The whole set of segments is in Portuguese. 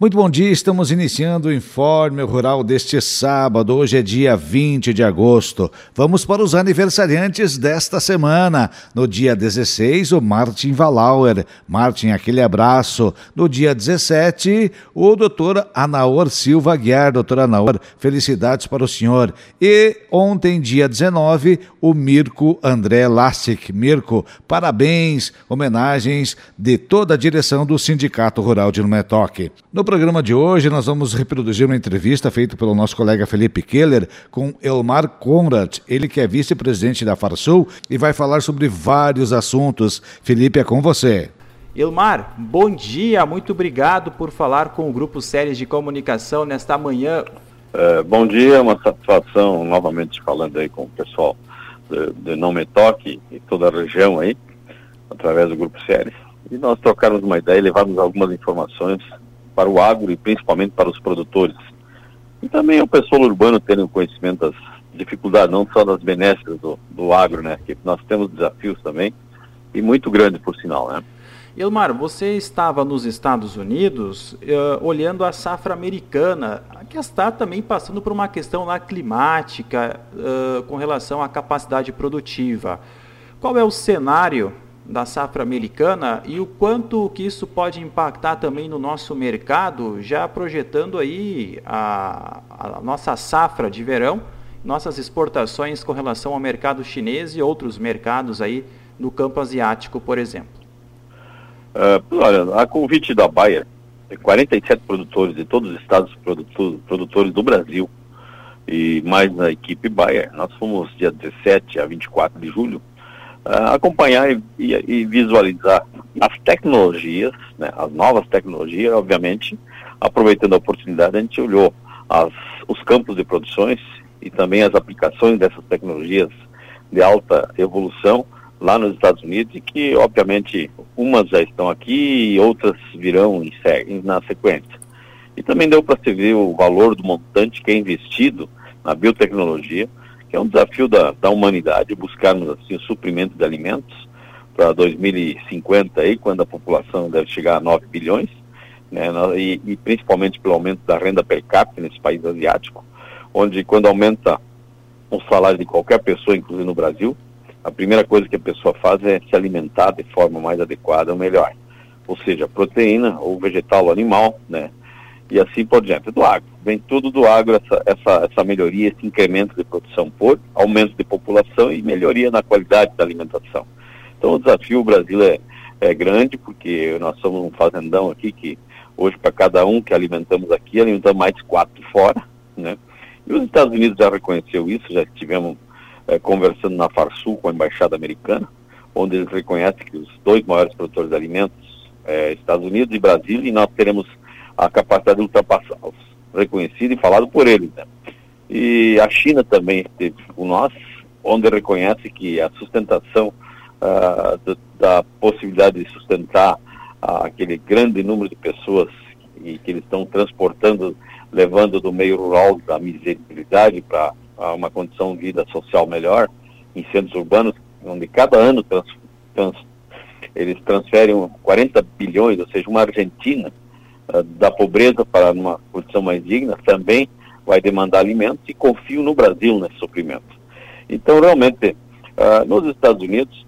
Muito bom dia, estamos iniciando o Informe Rural deste sábado. Hoje é dia 20 de agosto. Vamos para os aniversariantes desta semana. No dia 16, o Martin Valauer. Martin, aquele abraço. No dia 17, o doutor Anaor Silva Guiar. Doutor Anaor, felicidades para o senhor. E ontem, dia 19, o Mirko André Lastic. Mirko, parabéns, homenagens de toda a direção do Sindicato Rural de Numetoque. No no programa de hoje, nós vamos reproduzir uma entrevista feita pelo nosso colega Felipe Keller com Elmar Conrad, ele que é vice-presidente da Farsul e vai falar sobre vários assuntos. Felipe, é com você. Elmar, bom dia, muito obrigado por falar com o Grupo Séries de Comunicação nesta manhã. É, bom dia, uma satisfação novamente falando aí com o pessoal de, de Não Me Toque e toda a região aí, através do Grupo Séries. E nós trocarmos uma ideia e levarmos algumas informações para o agro e principalmente para os produtores. E também o pessoal urbano terem conhecimento das dificuldades, não só das benéficas do, do agro, né? Que nós temos desafios também, e muito grandes, por sinal, né? Elmar, você estava nos Estados Unidos uh, olhando a safra americana, que está também passando por uma questão lá climática uh, com relação à capacidade produtiva. Qual é o cenário da safra americana e o quanto que isso pode impactar também no nosso mercado, já projetando aí a, a nossa safra de verão, nossas exportações com relação ao mercado chinês e outros mercados aí no campo asiático, por exemplo. Uh, olha, a convite da Bayer, 47 produtores de todos os estados produtores do Brasil e mais na equipe Bayer, nós fomos dia 17 a 24 de julho, acompanhar e, e, visualizar as tecnologias, né, as novas tecnologias, obviamente, aproveitando a oportunidade, a gente olhou as, os campos de produções e também as aplicações dessas tecnologias de alta evolução lá nos Estados Unidos e que, obviamente, umas já estão aqui e outras virão em, na sequência. E também deu para se ver o valor do montante que é investido na biotecnologia, é um desafio da, da humanidade, buscarmos assim, o suprimento de alimentos para 2050, aí, quando a população deve chegar a 9 bilhões, né, e, e, principalmente pelo aumento da renda per capita nesse país asiático, onde quando aumenta o salário de qualquer pessoa, inclusive no Brasil, a primeira coisa que a pessoa faz é se alimentar de forma mais adequada ou melhor. Ou seja, proteína, ou vegetal ou animal, né? E assim por diante. Do agro. Vem tudo do agro essa, essa, essa melhoria, esse incremento de produção por aumento de população e melhoria na qualidade da alimentação. Então o desafio o Brasil é, é grande, porque nós somos um fazendão aqui que hoje para cada um que alimentamos aqui, alimentamos mais quatro fora, né? E os Estados Unidos já reconheceu isso, já estivemos é, conversando na Farsul com a Embaixada Americana, onde eles reconhecem que os dois maiores produtores de alimentos é Estados Unidos e Brasil, e nós teremos a capacidade de ultrapassá-los, reconhecido e falado por eles. Né? E a China também esteve com nós, onde reconhece que a sustentação uh, da possibilidade de sustentar uh, aquele grande número de pessoas que, que eles estão transportando, levando do meio rural da miserabilidade para uma condição de vida social melhor em centros urbanos, onde cada ano trans, trans, eles transferem 40 bilhões, ou seja, uma Argentina da pobreza para uma condição mais digna, também vai demandar alimentos e confio no Brasil nesse suprimento. Então, realmente, uh, nos Estados Unidos,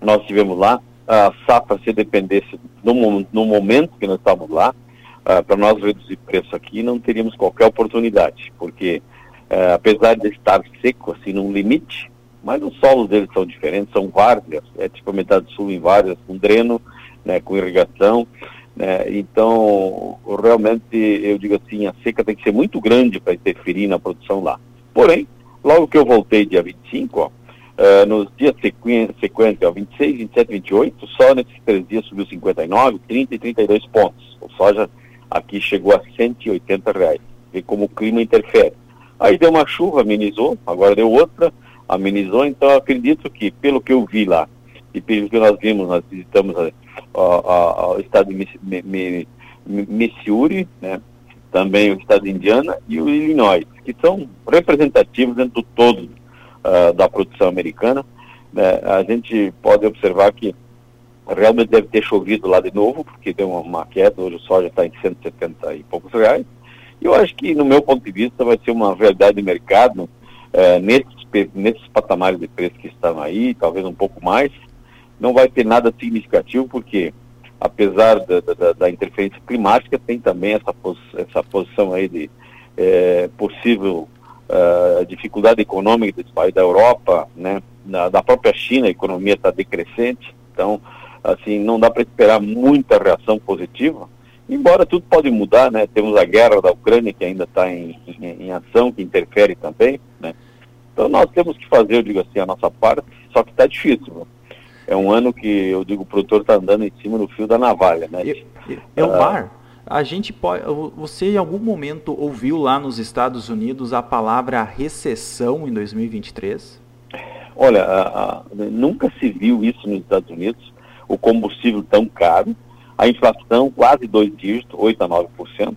nós tivemos lá, a safra se dependesse no, no momento que nós estávamos lá, uh, para nós reduzir preço aqui, não teríamos qualquer oportunidade, porque uh, apesar de estar seco, assim, num limite, mas os solos deles são diferentes, são várzeas, é tipo a metade sul em várzeas, com dreno, né, com irrigação, né? Então, realmente, eu digo assim, a seca tem que ser muito grande para interferir na produção lá. Porém, logo que eu voltei dia 25, ó, uh, nos dias sequentes, ó, 26, 27, 28, só nesses três dias subiu 59, 30 e 32 pontos. O soja aqui chegou a 180 reais. Vê como o clima interfere. Aí deu uma chuva, amenizou, agora deu outra, amenizou, então acredito que, pelo que eu vi lá, e pelo que nós vimos, nós visitamos o estado de Missouri, né, também o estado de Indiana e o Illinois, que são representativos dentro do todo uh, da produção americana. Né, a gente pode observar que realmente deve ter chovido lá de novo, porque deu uma, uma queda, hoje o soja está em 170 e poucos reais. E eu acho que, no meu ponto de vista, vai ser uma realidade de mercado é, nesses, nesses patamares de preço que estão aí, talvez um pouco mais. Não vai ter nada significativo, porque apesar da, da, da interferência climática, tem também essa, pos, essa posição aí de é, possível uh, dificuldade econômica dos países da Europa, né? Na, da própria China, a economia está decrescente, então, assim, não dá para esperar muita reação positiva, embora tudo pode mudar, né? Temos a guerra da Ucrânia que ainda está em, em, em, ação, que interfere também, né? Então nós temos que fazer, eu digo assim, a nossa parte, só que está difícil. É um ano que, eu digo, o produtor está andando em cima do fio da navalha, né? Elmar, uh, a gente pode. Você em algum momento ouviu lá nos Estados Unidos a palavra recessão em 2023? Olha, a, a, nunca se viu isso nos Estados Unidos, o combustível tão caro, a inflação quase dois dígitos, 8 a 9%,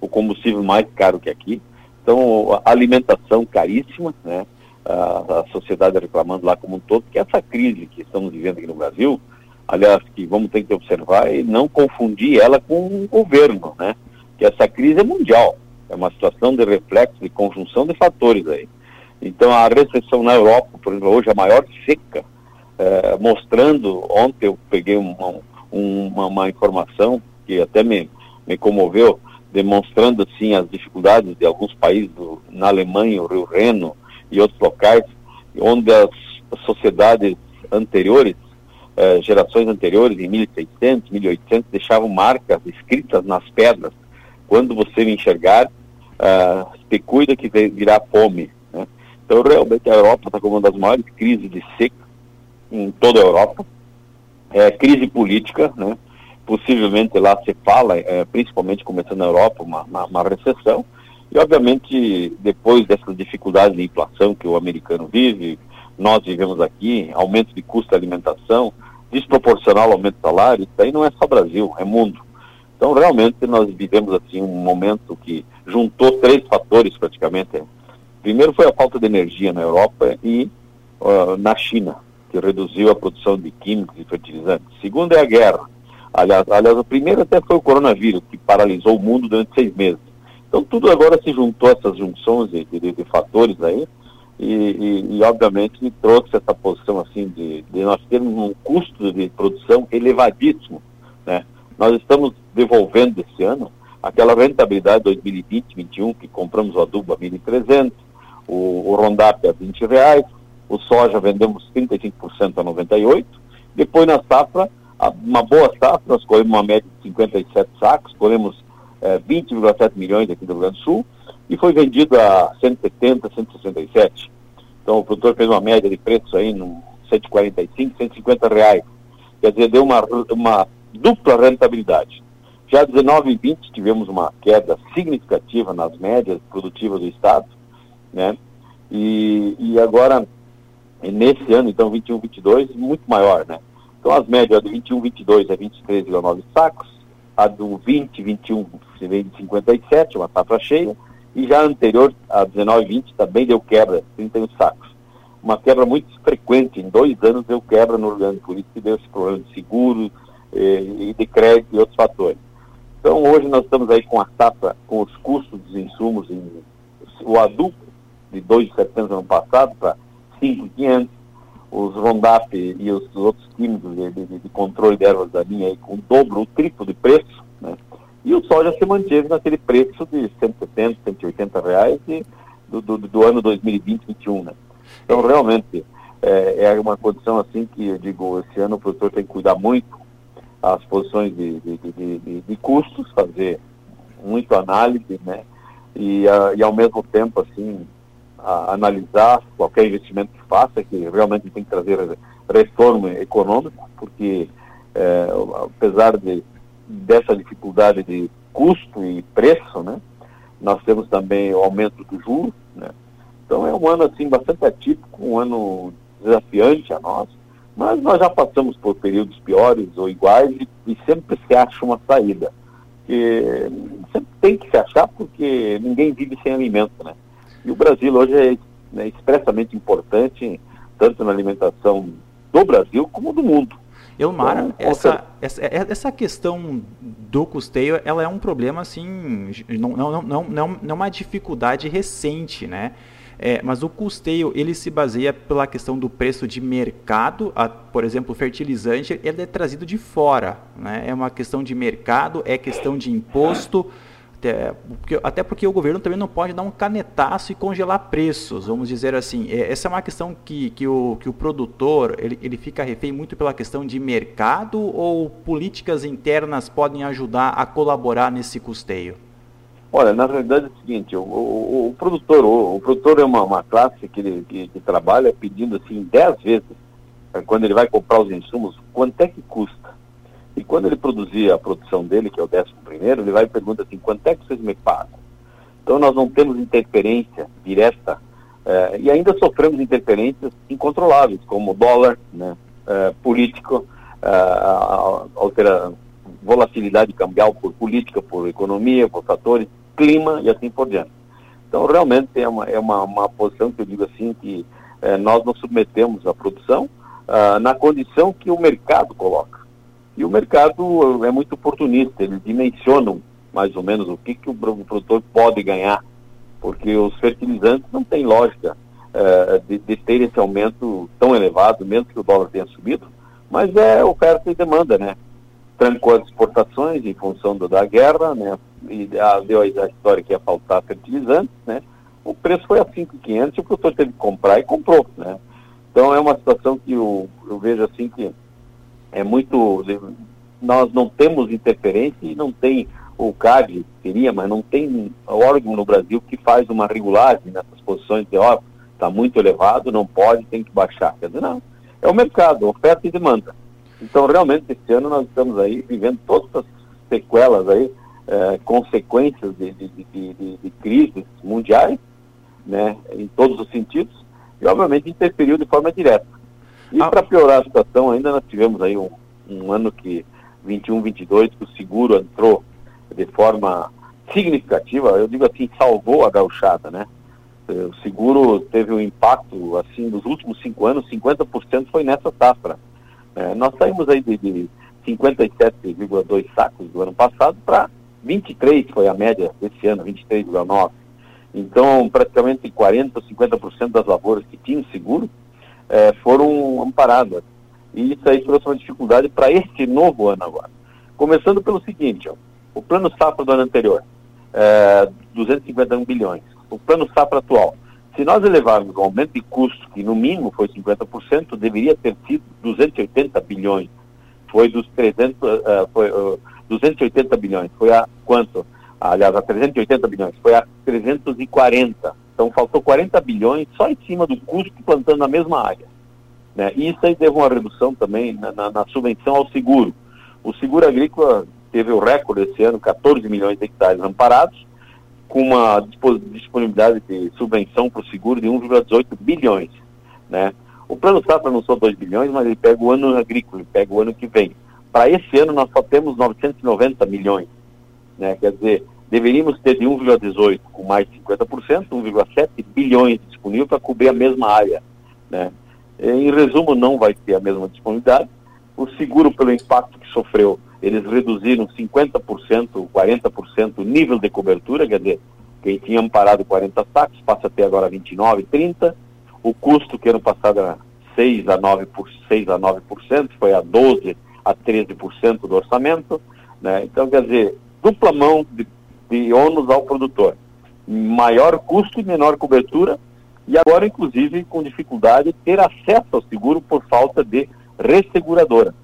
o combustível mais caro que aqui. Então, a alimentação caríssima, né? A, a sociedade reclamando lá como um todo, que essa crise que estamos vivendo aqui no Brasil, aliás, que vamos ter que observar e não confundir ela com o governo, né? Que essa crise é mundial, é uma situação de reflexo, de conjunção de fatores aí. Então a recessão na Europa, por exemplo, hoje a maior seca, é, mostrando, ontem eu peguei uma, uma, uma, informação que até me, me comoveu, demonstrando assim as dificuldades de alguns países, do, na Alemanha, o Rio Reno e outros locais, onde as sociedades anteriores, eh, gerações anteriores, em 1600, 1800, deixavam marcas escritas nas pedras. Quando você me enxergar, uh, cuida que virá fome. Então, realmente, a Europa está com uma das maiores crises de seca em toda a Europa. É, crise política, né? Possivelmente lá se fala, é, principalmente começando na Europa, uma, uma, uma, recessão. E, obviamente, depois dessa dificuldade de inflação que o americano vive, nós vivemos aqui, aumento de custo de alimentação, desproporcional aumento de salário, isso aí não é só Brasil, é mundo. Então, realmente, nós vivemos assim um momento que juntou três fatores praticamente Primeiro foi a falta de energia na Europa e uh, na China, que reduziu a produção de químicos e fertilizantes. Segundo é a guerra. Aliás, aliás, o primeiro até foi o coronavírus, que paralisou o mundo durante seis meses. Então tudo agora se juntou, essas junções de, de, de fatores aí, e, e, e, obviamente me trouxe essa posição assim de, de, nós termos um custo de produção elevadíssimo. Né? Nós estamos devolvendo esse ano aquela rentabilidade 2020-2021 que compramos o adubo a 1.300, o, o Rondap a 20 reais, o soja vendemos 35% a 98, depois na safra, uma boa safra, nós colhemos uma média de 57 sacos, colhemos é, 20,7 milhões aqui do Rio Grande do Sul, e foi vendido a 170, 167. Então o produtor fez uma média de preço aí no 145, 150 reais. Quer dizer, deu uma, uma dupla rentabilidade. Já 19 e 20 tivemos uma queda significativa nas médias produtivas do Estado, né? E, e agora, nesse ano, então, 21, 22, muito maior, né? Então, as médias do 21, 22 é 23,9 sacos, a do 20, 21 se vem de 57, uma safra cheia, e já a anterior, a 19, 20, também deu quebra, 31 sacos. Uma quebra muito frequente, em dois anos deu quebra no Rio por isso que deu esse problema de seguro eh, e de crédito e outros fatores. Então, hoje nós estamos aí com a safra, com os custos dos insumos, em, o adubo de 2,700 ano passado para 5,500, os Rondap e os outros químicos de, de, de controle de ervas daninhas aí com o dobro, o triplo de preço, né? E o soja se manteve naquele preço de 170, 180 reais de, do, do, do, ano 2020-2021, né? Então, realmente, é, é, uma condição assim que, eu digo, esse ano o produtor tem que cuidar muito as posições de, de, de, de custos, fazer muito análise, né? E, a, e ao mesmo tempo, assim, a analisar qualquer investimento que faça, que realmente tem que trazer retorno econômico, porque é, apesar de, dessa dificuldade de custo e preço, né, nós temos também o aumento do juros, né, então é um ano assim bastante atípico, um ano desafiante a nós, mas nós já passamos por períodos piores ou iguais e, e sempre se acha uma saída, sempre tem que se achar porque ninguém vive sem alimento, né? E o Brasil hoje é né, expressamente importante, tanto na alimentação do Brasil como do mundo. Elmar, então, essa, essa, é, essa questão do custeio, ela é um problema, assim, não, não, não, não, não é uma dificuldade recente, né? É, mas o custeio ele se baseia pela questão do preço de mercado, a, por exemplo, o fertilizante ele é trazido de fora, né? é uma questão de mercado, é questão de imposto, até porque, o governo também não pode dar um canetaço e congelar preços, vamos dizer assim. É, essa é uma questão que, que, o, que o produtor ele, ele fica refém muito pela questão de mercado ou políticas internas podem ajudar a colaborar nesse custeio? Olha, na realidade é o seguinte, o, o, o produtor, o, o, produtor é uma, uma classe que, ele, que, que trabalha pedindo assim 10 vezes, quando ele vai comprar os insumos, quanto é que custa? E quando ele produzir a produção dele, que é o décimo primeiro, ele vai e pergunta assim, quanto é que vocês me pagam? Então nós não temos interferência direta eh, e ainda sofremos interferências incontroláveis, como dólar, né, eh, político, eh, altera, volatilidade cambial por política, por economia, por fatores, clima e assim por diante. Então realmente é uma, é uma, uma posição que eu digo assim, que nós nos submetemos à produção ah, na condição que o mercado coloca. E o mercado é muito oportunista, eles dimensionam mais ou menos o que, que o produtor pode ganhar, porque os fertilizantes não têm lógica uh, de, de, ter esse aumento tão elevado, mesmo que o dólar tenha subido, mas é oferta e demanda, né? Trancou as exportações em função do, da guerra, né? E a, deu a, a história que ia faltar fertilizantes, né? O preço foi a 5.500 e o produtor teve que comprar e comprou, né? Então é uma situação que eu, eu vejo assim que é muito. Nós não temos interferência e não tem o CAD, seria, mas não tem órgão no Brasil que faz uma regulagem nessas posições de, ó, está muito elevado, não pode, tem que baixar. Quer dizer, não. É o mercado, oferta e demanda. Então, realmente, esse ano nós estamos aí vivendo todas as sequelas aí, é, consequências de, de, de, de, crises mundiais, né, em todos os sentidos, e obviamente interferiu de forma direta. E ah. para piorar a situação, ainda nós tivemos aí um, um ano que, 21, 22, que o seguro entrou de forma significativa, eu digo assim, salvou a gauchada, né? O seguro teve um impacto, assim, nos últimos cinco anos, 50% foi nessa safra. É, nós saímos aí de, de 57,2 sacos do ano passado para 23, foi a média desse ano, 23,9. Então, praticamente 40%, 50% das lavouras que tinham seguro é, foram amparadas. E isso aí trouxe uma dificuldade para este novo ano agora. Começando pelo seguinte, ó, o plano safra do ano anterior, é, 251 bilhões. O plano safra atual, se nós elevarmos o aumento de custo, que no mínimo foi 50%, deveria ter sido 280 bilhões. Foi dos 300, uh, é, foi, uh, 280 bilhões. Foi a quanto? Aliás, a 380 bilhões. Foi a 340. Então faltou 40 bilhões só em cima do custo plantando na mesma área. Né? E isso aí teve uma redução também na, na, na, subvenção ao seguro. O seguro agrícola teve o recorde esse ano, 14 milhões de hectares amparados, com uma disponibilidade de subvenção para o seguro de 1,18 bilhões. Né? O plano safra não são 2 bilhões, mas ele pega o ano agrícola, ele pega o ano que vem. Para esse ano nós só temos 990 milhões. Né? Quer dizer, deveríamos ter de 1,18 com mais de 50%, 1,7 bilhões disponível para cobrir a mesma área. Né? Em resumo, não vai ter a mesma disponibilidade. O seguro, pelo impacto que sofreu, eles reduziram 50%, 40% o nível de cobertura, quer dizer, quem tinha amparado 40 sacos passa a ter agora 29, 30. O custo que ano passado era 6 a 9%, por, 6 a 9% foi a 12 a 13% do orçamento. Né? Então, quer dizer, dupla mão de de ônus ao produtor. Maior custo e menor cobertura, e agora, inclusive, com dificuldade de ter acesso ao seguro por falta de resseguradora.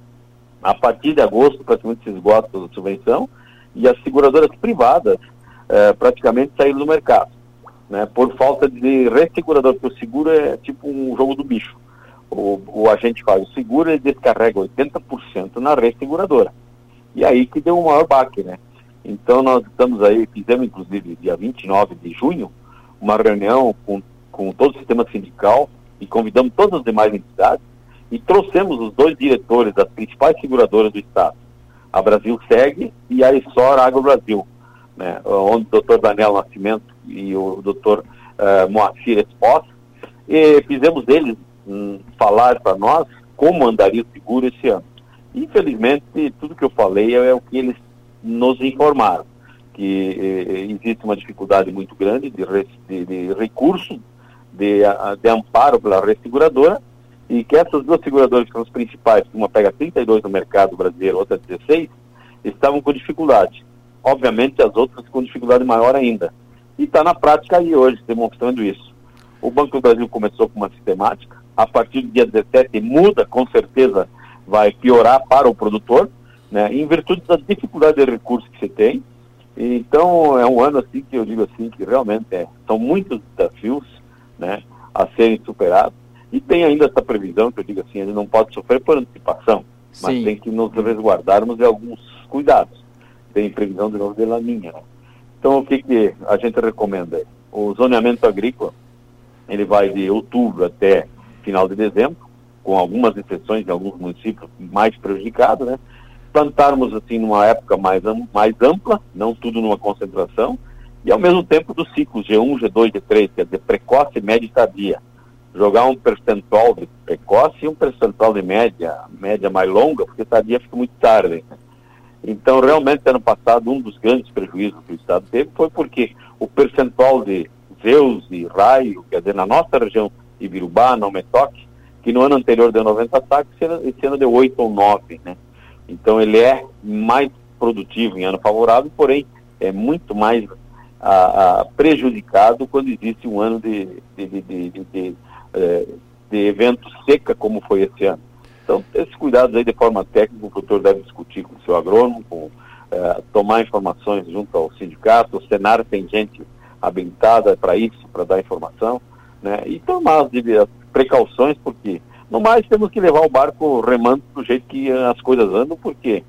A partir de agosto, praticamente se esgota a subvenção, e as seguradoras privadas eh, praticamente saíram do mercado, né, por falta de ressegurador, porque o seguro é tipo um jogo do bicho. O, o agente faz o seguro e descarrega 80% na resseguradora. E aí que deu o maior baque, né? Então nós estamos aí, fizemos inclusive dia 29 de junho, uma reunião com, com todo o sistema sindical e convidamos todas as demais entidades e trouxemos os dois diretores das principais seguradoras do Estado, a Brasil Segue e a Essor Agro Brasil, né, onde o doutor Daniel Nascimento e o doutor uh, Moacir Espós, e fizemos eles um, falar para nós como andaria o seguro esse ano. Infelizmente, tudo que eu falei é o que eles nos informaram, que eh, existe uma dificuldade muito grande de, de, de recurso, de, de, amparo pela rede seguradora, e que essas duas seguradoras que são as principais, uma pega 32 no mercado brasileiro, outra 16, estavam com dificuldade. Obviamente as outras com dificuldade maior ainda. E está na prática aí hoje, demonstrando isso. O Banco do Brasil começou com uma sistemática, a partir do dia 17 muda, com certeza vai piorar para o produtor, né, em virtude da dificuldade de recursos que você tem. Então é um ano assim que eu digo assim que realmente é, são muitos desafios, né, a serem superados. E tem ainda essa previsão que eu digo assim, ele não pode sofrer por antecipação, Sim. mas tem que nos resguardarmos de alguns cuidados. Tem previsão de novo de laninha. Né? Então o que, que a gente recomenda? O zoneamento agrícola, ele vai de outubro até final de dezembro, com algumas exceções em alguns municípios mais prejudicados, né? Plantarmos assim numa época mais, mais ampla, não tudo numa concentração, e ao mesmo tempo dos ciclos G1, G2, G3, quer dizer, precoce, média e tardia. Jogar um percentual de precoce e um percentual de média, média mais longa, porque tardia fica muito tarde. Então, realmente, ano passado, um dos grandes prejuízos que o Estado teve foi porque o percentual de Zeus e raio, quer dizer, na nossa região, Ibirubá, não Metoque, que no ano anterior deu 90 ataques, esse ano deu 8 ou 9, né? Então ele é mais produtivo em ano favorável, porém é muito mais a, a, prejudicado quando existe um ano de, de, de, de, é, de evento seca como foi esse ano. Então, esses cuidados aí de forma técnica, o produtor deve discutir com o seu agrônomo, com, é, tomar informações junto ao sindicato, o Senar tem gente habilitada para isso, para dar informação, né? E tomar as devidas precauções, porque no mais temos que levar o barco remando do jeito que as coisas andam, porque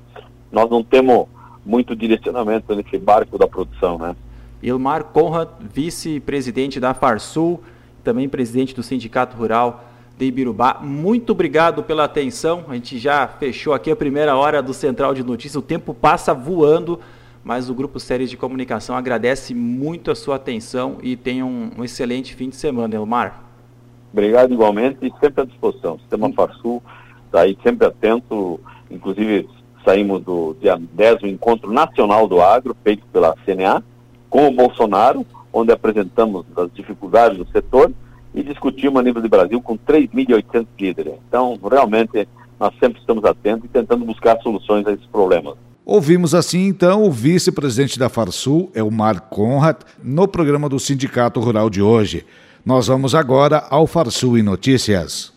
nós não temos muito direcionamento nesse barco da produção, né? Ilmar Conrad, vice-presidente da Farsul, também presidente do Sindicato Rural de Ibirubá. Muito obrigado pela atenção. A gente já fechou aqui a primeira hora do Central de Notícias. O tempo passa voando mas o Grupo Séries de Comunicação agradece muito a sua atenção e tenha um, um excelente fim de semana, Elmar. Obrigado igualmente e sempre à disposição. O Sistema. Farsul está aí sempre atento, inclusive saímos do dia 10 o Encontro Nacional do Agro, feito pela CNA, com o Bolsonaro, onde apresentamos as dificuldades do setor e discutimos a nível de Brasil com 3.800 líderes. Então, realmente, nós sempre estamos atentos e tentando buscar soluções a esses problemas. Ouvimos assim então o vice-presidente da Farsul, Elmar Conrad, no programa do Sindicato Rural de hoje. Nós vamos agora ao Farsul em Notícias.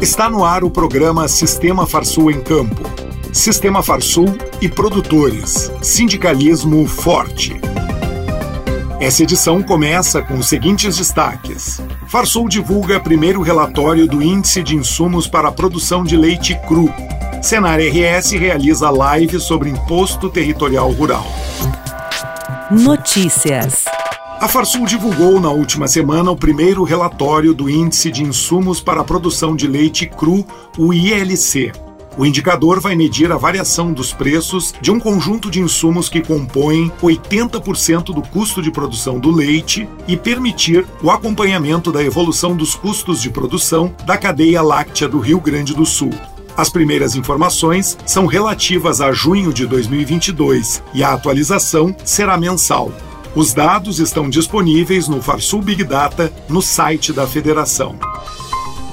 Está no ar o programa Sistema Farsul em Campo. Sistema Farsul e produtores. Sindicalismo forte. Essa edição começa com os seguintes destaques. Farsul divulga primeiro relatório do Índice de Insumos para a Produção de Leite Cru, Senar RS realiza live sobre imposto territorial rural. Notícias. A Farsul divulgou na última semana o primeiro relatório do Índice de Insumos para a Produção de Leite Cru, o ILC. O indicador vai medir a variação dos preços de um conjunto de insumos que compõem 80% do custo de produção do leite e permitir o acompanhamento da evolução dos custos de produção da cadeia láctea do Rio Grande do Sul. As primeiras informações são relativas a junho de 2022 e a atualização será mensal. Os dados estão disponíveis no Farsul Big Data no site da Federação.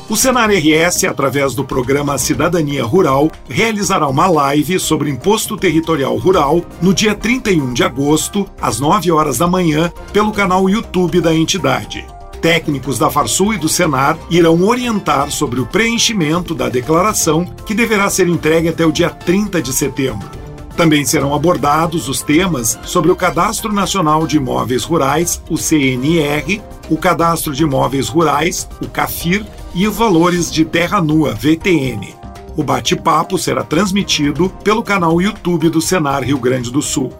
O Senar RS, através do programa Cidadania Rural, realizará uma live sobre imposto territorial rural no dia 31 de agosto, às 9 horas da manhã, pelo canal YouTube da entidade. Técnicos da Farsul e do Senar irão orientar sobre o preenchimento da declaração, que deverá ser entregue até o dia 30 de setembro. Também serão abordados os temas sobre o Cadastro Nacional de Imóveis Rurais, o CNR, o Cadastro de Imóveis Rurais, o CAFIR, e os valores de terra nua, VTN. O bate-papo será transmitido pelo canal YouTube do Senar Rio Grande do Sul.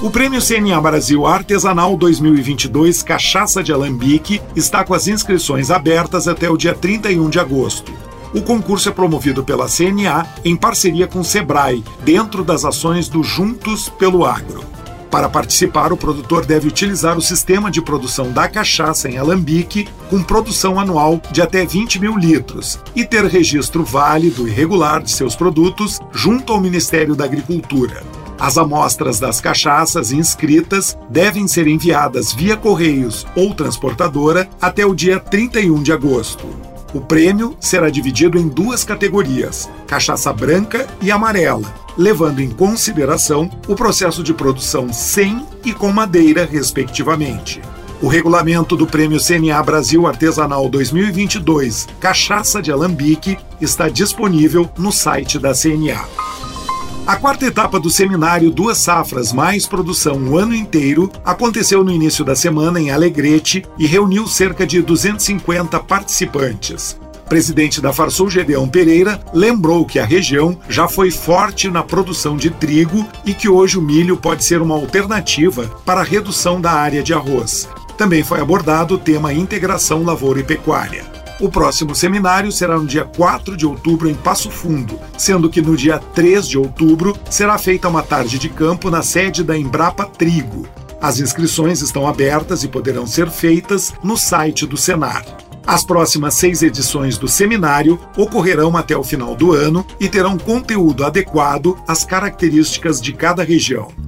O Prêmio CNA Brasil Artesanal 2022 Cachaça de Alambique está com as inscrições abertas até o dia 31 de agosto. O concurso é promovido pela CNA em parceria com o Sebrae, dentro das ações do Juntos pelo Agro. Para participar, o produtor deve utilizar o sistema de produção da cachaça em alambique, com produção anual de até 20 mil litros, e ter registro válido e regular de seus produtos junto ao Ministério da Agricultura. As amostras das cachaças inscritas devem ser enviadas via correios ou transportadora até o dia 31 de agosto. O prêmio será dividido em duas categorias: cachaça branca e amarela, levando em consideração o processo de produção sem e com madeira, respectivamente. O regulamento do Prêmio CNA Brasil Artesanal 2022 Cachaça de Alambique está disponível no site da CNA. A quarta etapa do seminário Duas Safras Mais Produção o ano inteiro aconteceu no início da semana em Alegrete e reuniu cerca de 250 participantes. Presidente da Farsul, Gedeão Pereira, lembrou que a região já foi forte na produção de trigo e que hoje o milho pode ser uma alternativa para a redução da área de arroz. Também foi abordado o tema integração lavoura e pecuária. O próximo seminário será no dia 4 de outubro em Passo Fundo, sendo que no dia 3 de outubro será feita uma tarde de campo na sede da Embrapa Trigo. As inscrições estão abertas e poderão ser feitas no site do Senar. As próximas seis edições do seminário ocorrerão até o final do ano e terão conteúdo adequado às características de cada região.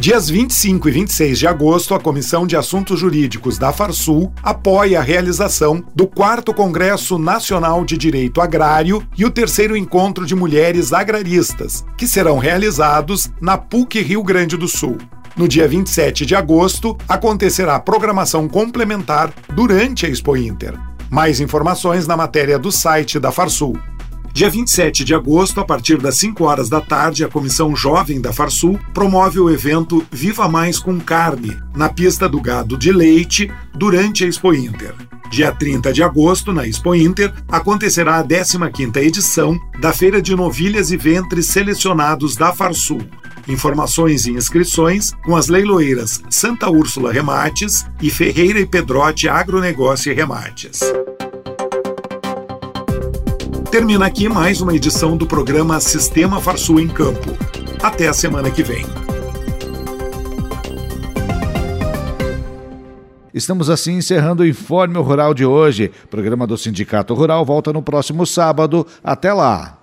Dias 25 e 26 de agosto, a Comissão de Assuntos Jurídicos da Farsul apoia a realização do 4 Congresso Nacional de Direito Agrário e o terceiro encontro de mulheres agraristas, que serão realizados na PUC Rio Grande do Sul. No dia 27 de agosto, acontecerá a programação complementar durante a Expo Inter. Mais informações na matéria do site da Farsul. Dia 27 de agosto, a partir das 5 horas da tarde, a Comissão Jovem da Farsul promove o evento Viva Mais com Carne, na pista do gado de leite, durante a Expo Inter. Dia 30 de agosto, na Expo Inter, acontecerá a 15ª edição da Feira de Novilhas e Ventres Selecionados da Farsul. Informações e inscrições com as leiloeiras Santa Úrsula Remates e Ferreira e Pedrote Agronegócio e Remates. Termina aqui mais uma edição do programa Sistema Farsul em Campo. Até a semana que vem. Estamos assim encerrando o Informe Rural de hoje. O programa do Sindicato Rural volta no próximo sábado. Até lá!